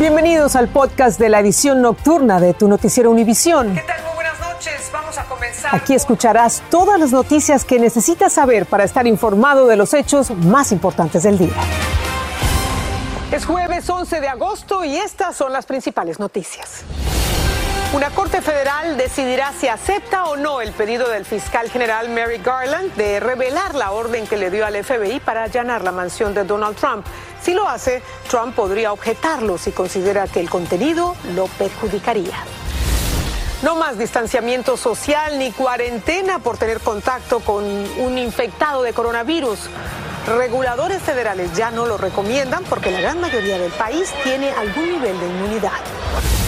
Bienvenidos al podcast de la edición nocturna de tu noticiero Univisión. ¿Qué tal? Muy buenas noches. Vamos a comenzar. Aquí escucharás todas las noticias que necesitas saber para estar informado de los hechos más importantes del día. Es jueves 11 de agosto y estas son las principales noticias. Una corte federal decidirá si acepta o no el pedido del fiscal general Mary Garland de revelar la orden que le dio al FBI para allanar la mansión de Donald Trump. Si lo hace, Trump podría objetarlo si considera que el contenido lo perjudicaría. No más distanciamiento social ni cuarentena por tener contacto con un infectado de coronavirus. Reguladores federales ya no lo recomiendan porque la gran mayoría del país tiene algún nivel de inmunidad.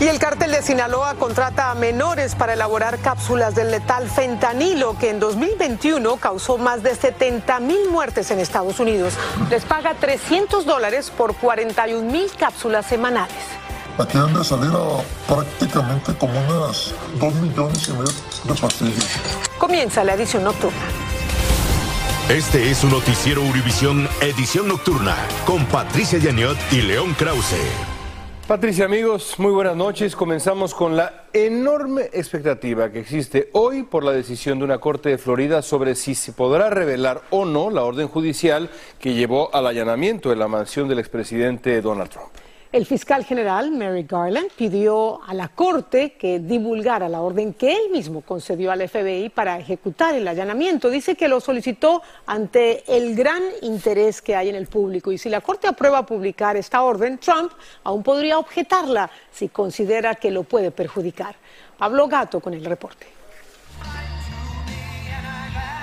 Y el cártel de Sinaloa contrata a menores para elaborar cápsulas del letal fentanilo que en 2021 causó más de 70 mil muertes en Estados Unidos. Les paga 300 dólares por 41 mil cápsulas semanales. Aquí han de salir a prácticamente como unas 2 millones y medio de pastillas. Comienza la edición nocturna. Este es su noticiero Univisión Edición Nocturna con Patricia Yaniot y León Krause. Patricia, amigos, muy buenas noches. Comenzamos con la enorme expectativa que existe hoy por la decisión de una corte de Florida sobre si se podrá revelar o no la orden judicial que llevó al allanamiento de la mansión del expresidente Donald Trump. El fiscal general Mary Garland pidió a la Corte que divulgara la orden que él mismo concedió al FBI para ejecutar el allanamiento. Dice que lo solicitó ante el gran interés que hay en el público y si la Corte aprueba publicar esta orden, Trump aún podría objetarla si considera que lo puede perjudicar. Pablo Gato con el reporte.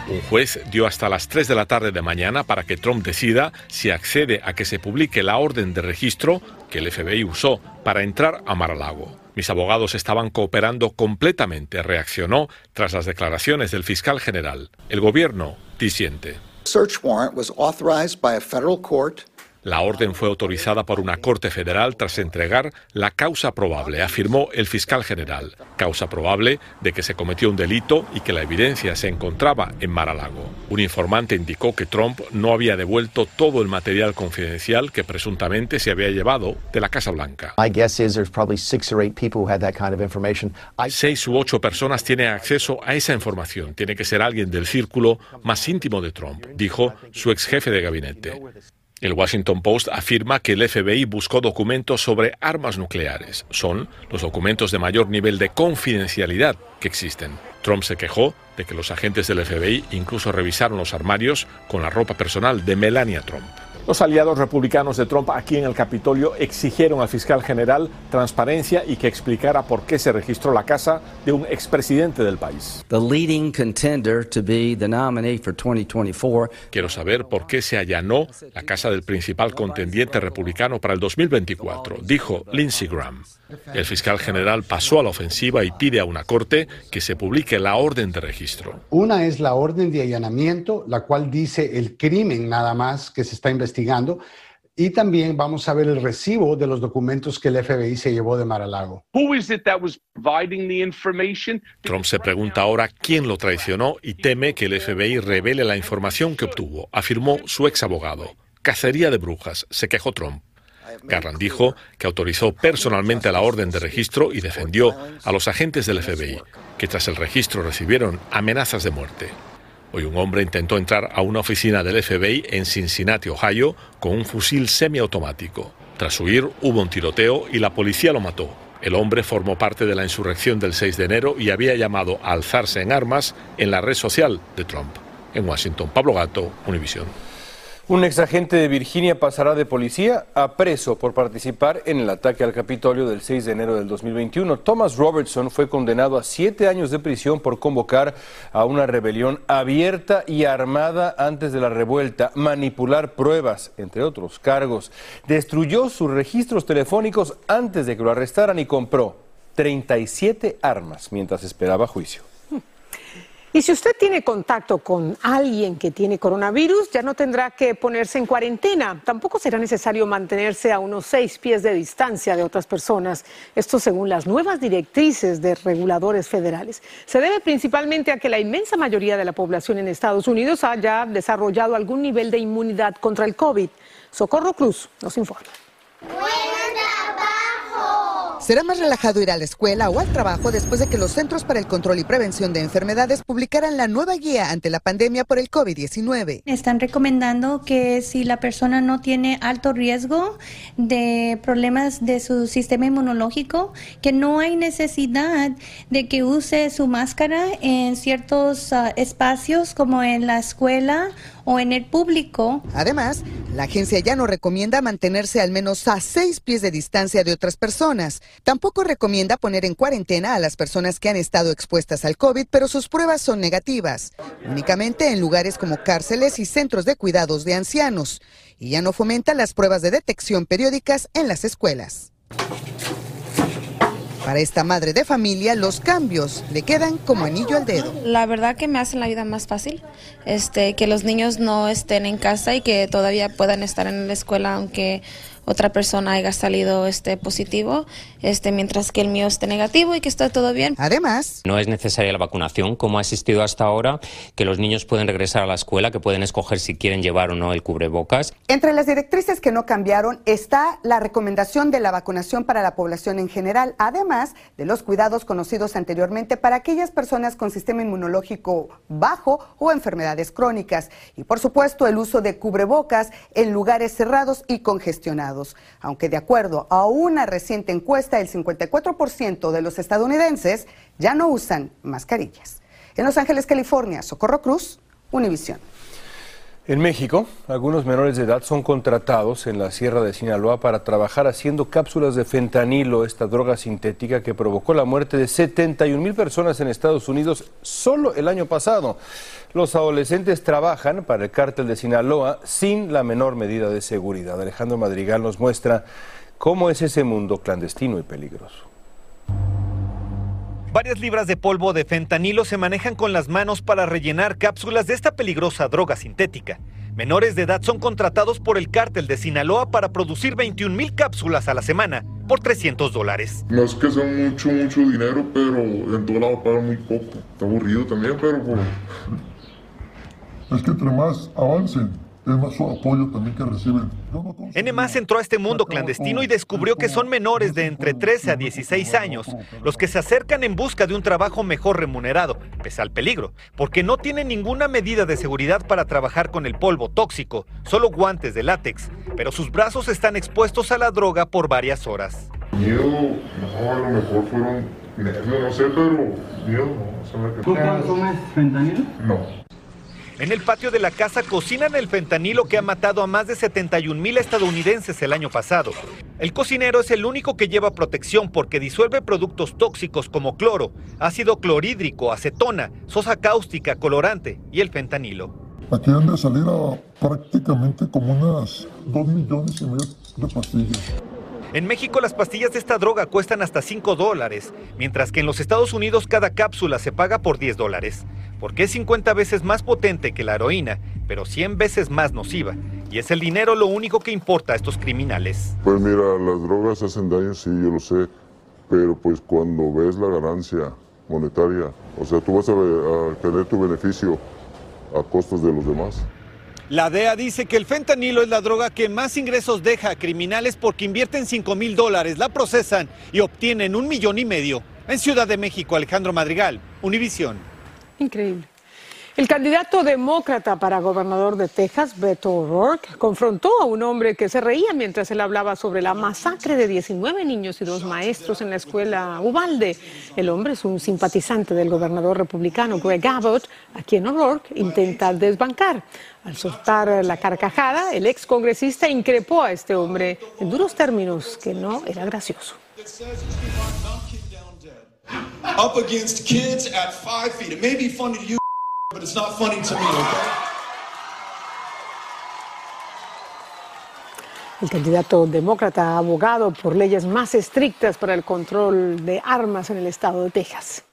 Un juez dio hasta las 3 de la tarde de mañana para que Trump decida si accede a que se publique la orden de registro que el FBI usó para entrar a Mar-a-Lago. Mis abogados estaban cooperando completamente, reaccionó tras las declaraciones del fiscal general. El gobierno disiente. La orden fue autorizada por una corte federal tras entregar la causa probable, afirmó el fiscal general. Causa probable de que se cometió un delito y que la evidencia se encontraba en Mar-a-Lago. Un informante indicó que Trump no había devuelto todo el material confidencial que presuntamente se había llevado de la Casa Blanca. Seis u ocho personas tienen acceso a esa información. Tiene que ser alguien del círculo más íntimo de Trump, dijo su ex jefe de gabinete. El Washington Post afirma que el FBI buscó documentos sobre armas nucleares. Son los documentos de mayor nivel de confidencialidad que existen. Trump se quejó de que los agentes del FBI incluso revisaron los armarios con la ropa personal de Melania Trump. Los aliados republicanos de Trump aquí en el Capitolio exigieron al fiscal general transparencia y que explicara por qué se registró la casa de un expresidente del país. Quiero saber por qué se allanó la casa del principal contendiente republicano para el 2024, dijo Lindsey Graham. El fiscal general pasó a la ofensiva y pide a una corte que se publique la orden de registro. Una es la orden de allanamiento, la cual dice el crimen nada más que se está investigando. Y también vamos a ver el recibo de los documentos que el FBI se llevó de Mar-a-Lago. Trump se pregunta ahora quién lo traicionó y teme que el FBI revele la información que obtuvo, afirmó su ex abogado. Cacería de brujas, se quejó Trump. Garland dijo que autorizó personalmente la orden de registro y defendió a los agentes del FBI, que tras el registro recibieron amenazas de muerte. Hoy un hombre intentó entrar a una oficina del FBI en Cincinnati, Ohio, con un fusil semiautomático. Tras huir hubo un tiroteo y la policía lo mató. El hombre formó parte de la insurrección del 6 de enero y había llamado a alzarse en armas en la red social de Trump. En Washington, Pablo Gato, Univision. Un exagente de Virginia pasará de policía a preso por participar en el ataque al Capitolio del 6 de enero del 2021. Thomas Robertson fue condenado a siete años de prisión por convocar a una rebelión abierta y armada antes de la revuelta, manipular pruebas, entre otros cargos. Destruyó sus registros telefónicos antes de que lo arrestaran y compró 37 armas mientras esperaba juicio. Y si usted tiene contacto con alguien que tiene coronavirus, ya no tendrá que ponerse en cuarentena. Tampoco será necesario mantenerse a unos seis pies de distancia de otras personas. Esto según las nuevas directrices de reguladores federales. Se debe principalmente a que la inmensa mayoría de la población en Estados Unidos haya desarrollado algún nivel de inmunidad contra el COVID. Socorro Cruz nos informa. Será más relajado ir a la escuela o al trabajo después de que los Centros para el Control y Prevención de Enfermedades publicaran la nueva guía ante la pandemia por el COVID-19. Están recomendando que si la persona no tiene alto riesgo de problemas de su sistema inmunológico, que no hay necesidad de que use su máscara en ciertos uh, espacios como en la escuela o en el público. Además, la agencia ya no recomienda mantenerse al menos a seis pies de distancia de otras personas. Tampoco recomienda poner en cuarentena a las personas que han estado expuestas al COVID, pero sus pruebas son negativas, únicamente en lugares como cárceles y centros de cuidados de ancianos. Y ya no fomenta las pruebas de detección periódicas en las escuelas. Para esta madre de familia, los cambios le quedan como anillo al dedo. La verdad que me hacen la vida más fácil, este, que los niños no estén en casa y que todavía puedan estar en la escuela, aunque otra persona haya salido este positivo, este mientras que el mío esté negativo y que está todo bien. Además, no es necesaria la vacunación como ha existido hasta ahora, que los niños pueden regresar a la escuela, que pueden escoger si quieren llevar o no el cubrebocas. Entre las directrices que no cambiaron está la recomendación de la vacunación para la población en general, además de los cuidados conocidos anteriormente para aquellas personas con sistema inmunológico bajo o enfermedades crónicas y por supuesto el uso de cubrebocas en lugares cerrados y congestionados aunque de acuerdo a una reciente encuesta, el 54% de los estadounidenses ya no usan mascarillas. En Los Ángeles, California, Socorro Cruz, Univisión. En México, algunos menores de edad son contratados en la Sierra de Sinaloa para trabajar haciendo cápsulas de fentanilo, esta droga sintética que provocó la muerte de 71 mil personas en Estados Unidos solo el año pasado. Los adolescentes trabajan para el cártel de Sinaloa sin la menor medida de seguridad. Alejandro Madrigal nos muestra cómo es ese mundo clandestino y peligroso. Varias libras de polvo de fentanilo se manejan con las manos para rellenar cápsulas de esta peligrosa droga sintética. Menores de edad son contratados por el cártel de Sinaloa para producir 21 mil cápsulas a la semana por 300 dólares. No es que sea mucho, mucho dinero, pero en todo lado pagan muy poco. Está aburrido también, pero pues, es que entre más avancen, es más su apoyo también que reciben. N entró a este mundo clandestino y descubrió que son menores de entre 13 a 16 años los que se acercan en busca de un trabajo mejor remunerado, pese al peligro, porque no tienen ninguna medida de seguridad para trabajar con el polvo tóxico, solo guantes de látex, pero sus brazos están expuestos a la droga por varias horas. Miedo, no, a lo mejor fueron nervios, no sé, pero miedo no. ¿Tú fentanilo? No. En el patio de la casa cocinan el fentanilo que ha matado a más de 71 mil estadounidenses el año pasado. El cocinero es el único que lleva protección porque disuelve productos tóxicos como cloro, ácido clorhídrico, acetona, sosa cáustica, colorante y el fentanilo. Aquí han de salir prácticamente como unas 2 millones y medio de pastillas. En México las pastillas de esta droga cuestan hasta 5 dólares, mientras que en los Estados Unidos cada cápsula se paga por 10 dólares, porque es 50 veces más potente que la heroína, pero 100 veces más nociva. Y es el dinero lo único que importa a estos criminales. Pues mira, las drogas hacen daño, sí, yo lo sé, pero pues cuando ves la ganancia monetaria, o sea, tú vas a, tener tu beneficio a costos de los demás. La DEA dice que el fentanilo es la droga que más ingresos deja a criminales porque invierten 5 mil dólares, la procesan y obtienen un millón y medio. En Ciudad de México, Alejandro Madrigal, Univisión. Increíble. El candidato demócrata para gobernador de Texas, Beto O'Rourke, confrontó a un hombre que se reía mientras él hablaba sobre la masacre de 19 niños y dos maestros en la escuela Ubalde. El hombre es un simpatizante del gobernador republicano Greg Abbott, a quien O'Rourke intenta desbancar. Al soltar la carcajada, el ex congresista increpó a este hombre en duros términos que no era gracioso. Up against kids at five feet. It may be funny you, but it's not funny to me, okay? El candidato demócrata abogado por leyes más estrictas para el control de armas en el estado de Texas.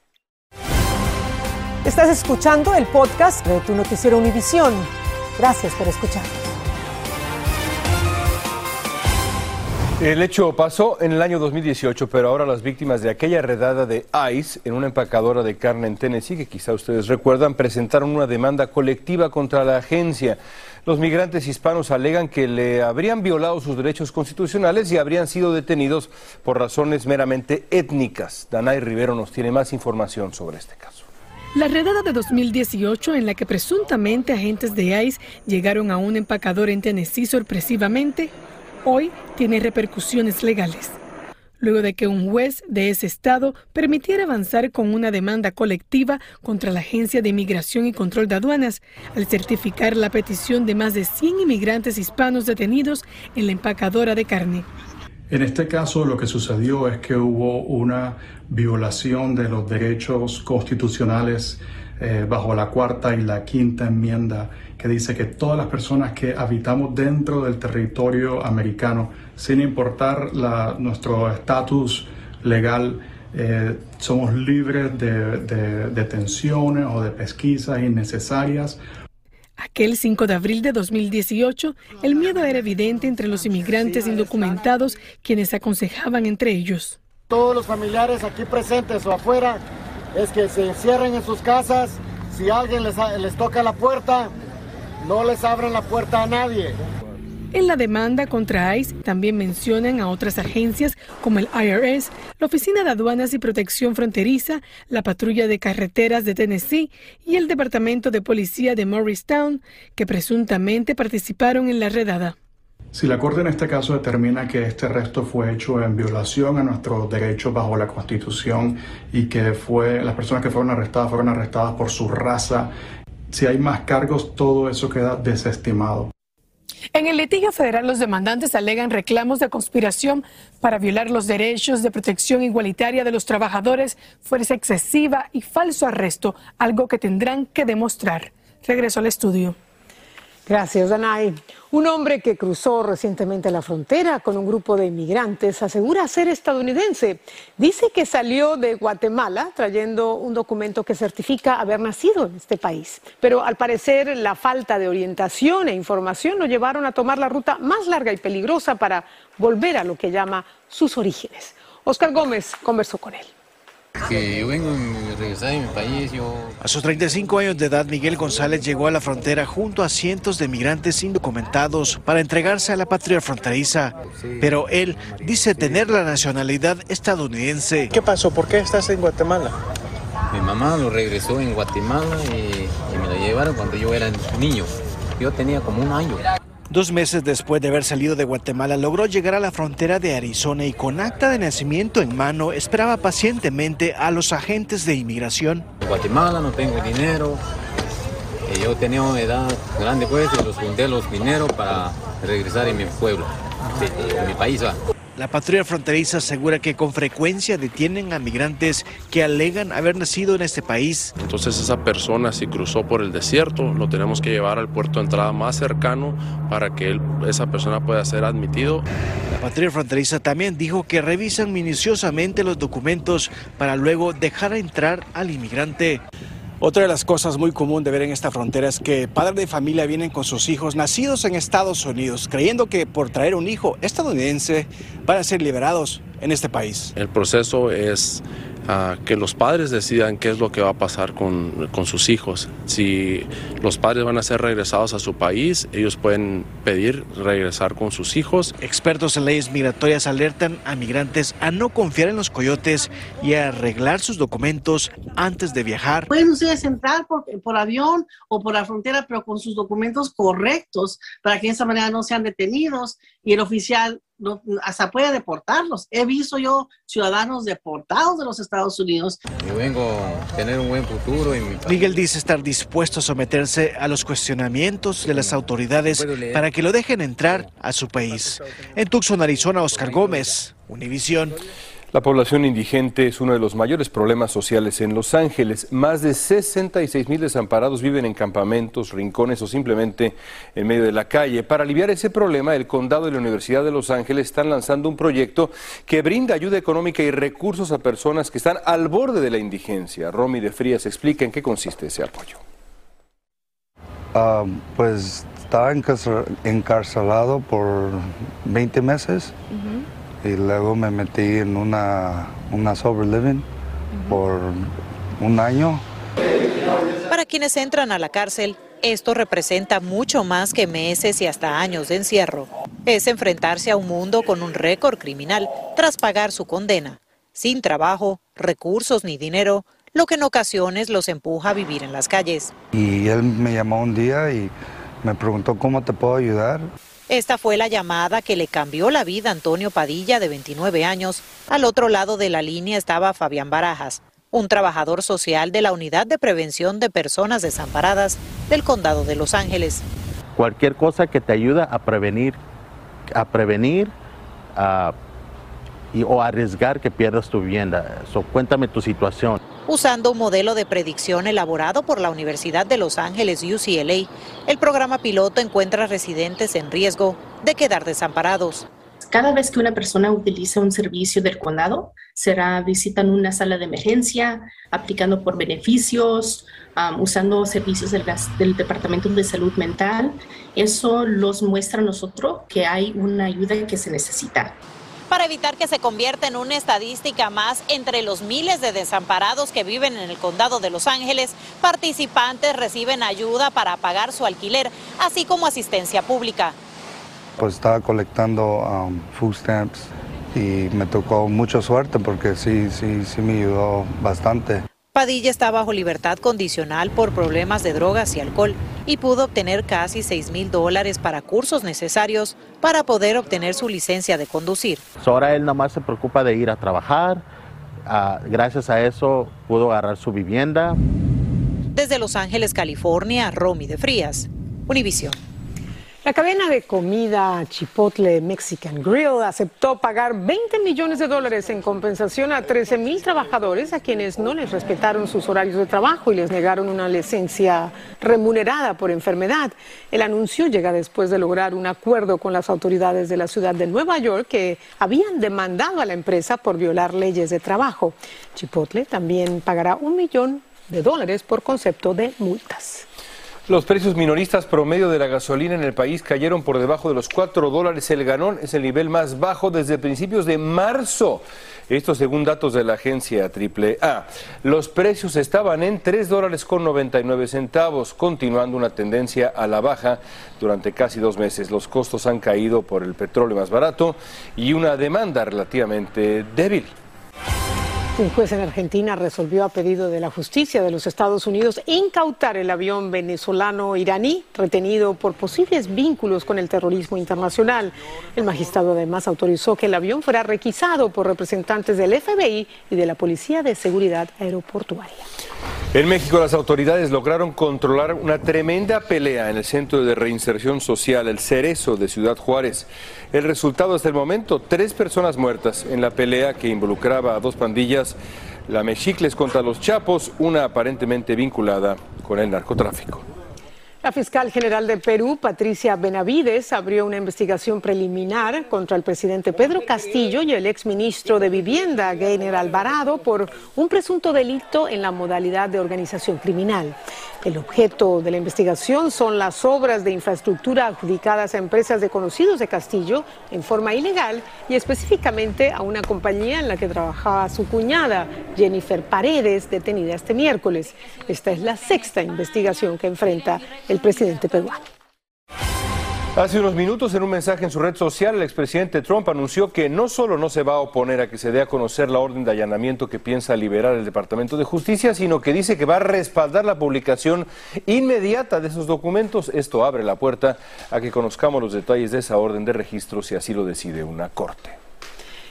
Estás escuchando el podcast de tu noticiero Univisión. Gracias por escucharnos. El hecho pasó en el año 2018, pero ahora las víctimas de aquella redada de ICE en una empacadora de carne en Tennessee, que quizá ustedes recuerdan, presentaron una demanda colectiva contra la agencia. Los migrantes hispanos alegan que le habrían violado sus derechos constitucionales y habrían sido detenidos por razones meramente étnicas. Danay Rivero nos tiene más información sobre este caso. La redada de 2018 en la que presuntamente agentes de ICE llegaron a un empacador en Tennessee sorpresivamente, hoy tiene repercusiones legales luego de que un juez de ese estado permitiera avanzar con una demanda colectiva contra la Agencia de Inmigración y Control de Aduanas al certificar la petición de más de 100 inmigrantes hispanos detenidos en la empacadora de carne. En este caso lo que sucedió es que hubo una violación de los derechos constitucionales eh, bajo la cuarta y la quinta enmienda que dice que todas las personas que habitamos dentro del territorio americano, sin importar nuestro estatus legal, eh, somos libres de, de detenciones o de pesquisas innecesarias Aquel 5 de abril de 2018, el miedo era evidente entre los inmigrantes indocumentados, quienes aconsejaban entre ellos. Todos los familiares aquí presentes o afuera es que se encierren en sus casas. Si alguien les, les toca la puerta, no les abran la puerta a nadie. En la demanda contra ICE también mencionan a otras agencias como el IRS, la Oficina de Aduanas y Protección Fronteriza, la Patrulla de Carreteras de Tennessee y el Departamento de Policía de Morristown, que presuntamente participaron en la redada. Si la Corte en este caso determina que este arresto fue hecho en violación a nuestros derechos bajo la Constitución y que fue las personas que fueron arrestadas fueron arrestadas por su raza, si hay más cargos, todo eso queda desestimado. En el litigio federal, los demandantes alegan reclamos de conspiración para violar los derechos de protección igualitaria de los trabajadores, fuerza excesiva y falso arresto, algo que tendrán que demostrar. Regreso al estudio. Gracias, Danay. Un hombre que cruzó recientemente la frontera con un grupo de inmigrantes asegura ser estadounidense. Dice que salió de Guatemala trayendo un documento que certifica haber nacido en este país. Pero al parecer la falta de orientación e información lo llevaron a tomar la ruta más larga y peligrosa para volver a lo que llama sus orígenes. Oscar Gómez conversó con él que yo vengo a regresar a mi país. Yo... A sus 35 años de edad, Miguel González llegó a la frontera junto a cientos de migrantes indocumentados para entregarse a la patria fronteriza. Pero él dice tener la nacionalidad estadounidense. ¿Qué pasó? ¿Por qué estás en Guatemala? Mi mamá lo regresó en Guatemala y, y me lo llevaron cuando yo era niño. Yo tenía como un año. Dos meses después de haber salido de Guatemala, logró llegar a la frontera de Arizona y con acta de nacimiento en mano esperaba pacientemente a los agentes de inmigración. En Guatemala no tengo dinero. Eh, yo tenía una edad grande, pues, y los junté los dineros para regresar en mi pueblo, en mi país. La patrulla fronteriza asegura que con frecuencia detienen a migrantes que alegan haber nacido en este país. Entonces esa persona si cruzó por el desierto, lo tenemos que llevar al puerto de entrada más cercano para que esa persona pueda ser admitido. La patrulla fronteriza también dijo que revisan minuciosamente los documentos para luego dejar entrar al inmigrante. Otra de las cosas muy común de ver en esta frontera es que padres de familia vienen con sus hijos nacidos en Estados Unidos, creyendo que por traer un hijo estadounidense van a ser liberados en este país. El proceso es que los padres decidan qué es lo que va a pasar con, con, sus hijos. Si los padres van a ser regresados a su país, ellos pueden pedir regresar con sus hijos. Expertos en leyes migratorias alertan a migrantes a no confiar en los coyotes y a arreglar sus documentos antes de viajar. Pueden ustedes entrar por, por avión o por la frontera, pero con sus documentos correctos para que de esa manera no sean detenidos y el oficial hasta puede deportarlos. He visto yo ciudadanos deportados de los Estados Unidos. Yo vengo a tener un buen futuro. En mi Miguel dice estar dispuesto a someterse a los cuestionamientos de las autoridades para que lo dejen entrar a su país. En Tucson, Arizona, Oscar Gómez, Univisión. La población indigente es uno de los mayores problemas sociales en Los Ángeles. Más de 66 mil desamparados viven en campamentos, rincones o simplemente en medio de la calle. Para aliviar ese problema, el condado y la Universidad de Los Ángeles están lanzando un proyecto que brinda ayuda económica y recursos a personas que están al borde de la indigencia. Romy de Frías explica en qué consiste ese apoyo. Ah, pues estaba encarcelado por 20 meses y luego me metí en una, una sober living por un año. Para quienes entran a la cárcel, esto representa mucho más que meses y hasta años de encierro. Es enfrentarse a un mundo con un récord criminal tras pagar su condena, sin trabajo, recursos ni dinero, lo que en ocasiones los empuja a vivir en las calles. Y él me llamó un día y me preguntó cómo te puedo ayudar. Esta fue la llamada que le cambió la vida a Antonio Padilla, de 29 años. Al otro lado de la línea estaba Fabián Barajas, un trabajador social de la Unidad de Prevención de Personas Desamparadas del Condado de Los Ángeles. Cualquier cosa que te ayuda a prevenir, a prevenir y, o arriesgar que pierdas tu vivienda. So, cuéntame tu situación. Usando un modelo de predicción elaborado por la Universidad de Los Ángeles UCLA, el programa piloto encuentra residentes en riesgo de quedar desamparados. Cada vez que una persona utiliza un servicio del condado, será visitan una sala de emergencia, aplicando por beneficios, usando servicios del, del, Departamento de Salud Mental. Eso los muestra a nosotros que hay una ayuda que se necesita para evitar que se convierta en una estadística más entre los miles de desamparados que viven en el condado de Los Ángeles, participantes reciben ayuda para pagar su alquiler, así como asistencia pública. Pues estaba colectando um, food stamps y me tocó mucha suerte porque sí, sí, sí me ayudó bastante. Padilla está bajo libertad condicional por problemas de drogas y alcohol y pudo obtener casi 6 mil dólares para cursos necesarios para poder obtener su licencia de conducir. ahora él nada más se preocupa de ir a trabajar. Ah, gracias a eso pudo agarrar su vivienda. Desde Los Ángeles, California, Romy de Frías, Univision. La cadena de comida Chipotle Mexican Grill aceptó pagar 20 millones de dólares en compensación a 13 mil trabajadores a quienes no les respetaron sus horarios de trabajo y les negaron una licencia remunerada por enfermedad. El anuncio llega después de lograr un acuerdo con las autoridades de la ciudad de Nueva York que habían demandado a la empresa por violar leyes de trabajo. Chipotle también pagará un millón de dólares por concepto de multas. Los precios minoristas promedio de la gasolina en el país cayeron por debajo de los 4 dólares el galón. Es el nivel más bajo desde principios de marzo. Esto según datos de la agencia AAA. Los precios estaban en 3 dólares con 99 centavos, continuando una tendencia a la baja durante casi dos meses. Los costos han caído por el petróleo más barato y una demanda relativamente débil. Un juez en Argentina resolvió a pedido de la justicia de los Estados Unidos incautar el avión venezolano iraní retenido por posibles vínculos con el terrorismo internacional. El magistrado además autorizó que el avión fuera requisado por representantes del FBI y de la Policía de Seguridad Aeroportuaria. En México las autoridades lograron controlar una tremenda pelea en el Centro de Reinserción Social, el Cerezo de Ciudad Juárez. El resultado hasta el momento, tres personas muertas en la pelea que involucraba a dos pandillas, la Mexicles contra los Chapos, una aparentemente vinculada con el narcotráfico. La fiscal general de Perú, Patricia Benavides, abrió una investigación preliminar contra el presidente Pedro Castillo y el exministro de Vivienda, Gainer Alvarado, por un presunto delito en la modalidad de organización criminal. El objeto de la investigación son las obras de infraestructura adjudicadas a empresas de conocidos de Castillo en forma ilegal y específicamente a una compañía en la que trabajaba su cuñada, Jennifer Paredes, detenida este miércoles. Esta es la sexta investigación que enfrenta el presidente peruano. Hace unos minutos, en un mensaje en su red social, el expresidente Trump anunció que no solo no se va a oponer a que se dé a conocer la orden de allanamiento que piensa liberar el Departamento de Justicia, sino que dice que va a respaldar la publicación inmediata de esos documentos. Esto abre la puerta a que conozcamos los detalles de esa orden de registro si así lo decide una corte.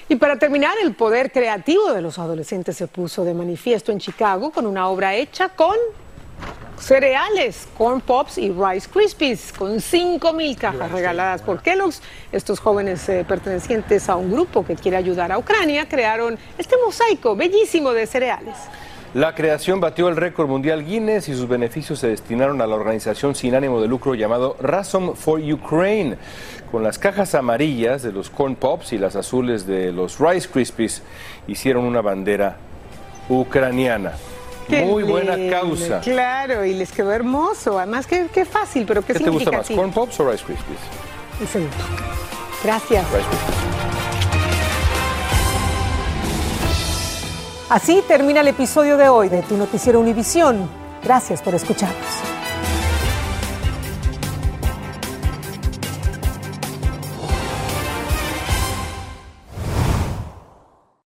Y para terminar, el poder creativo de los adolescentes se puso de manifiesto en Chicago con una obra hecha con cereales, corn pops y rice krispies, con 5 mil cajas regaladas por Kellogg's. Estos jóvenes eh, pertenecientes a un grupo que quiere ayudar a Ucrania crearon este mosaico bellísimo de cereales. La creación batió el récord mundial Guinness y sus beneficios se destinaron a la organización sin ánimo de lucro llamado Ransom for Ukraine. Con las cajas amarillas de los corn pops y las azules de los rice krispies hicieron una bandera ucraniana. Muy buena causa. Claro, y les quedó hermoso. Además, qué, qué fácil, pero qué, ¿Qué te gusta más, corn pops o Rice Krispies? El segundo. Gracias. Así termina el episodio de hoy de Tu Noticiero Univisión. Gracias por escucharnos.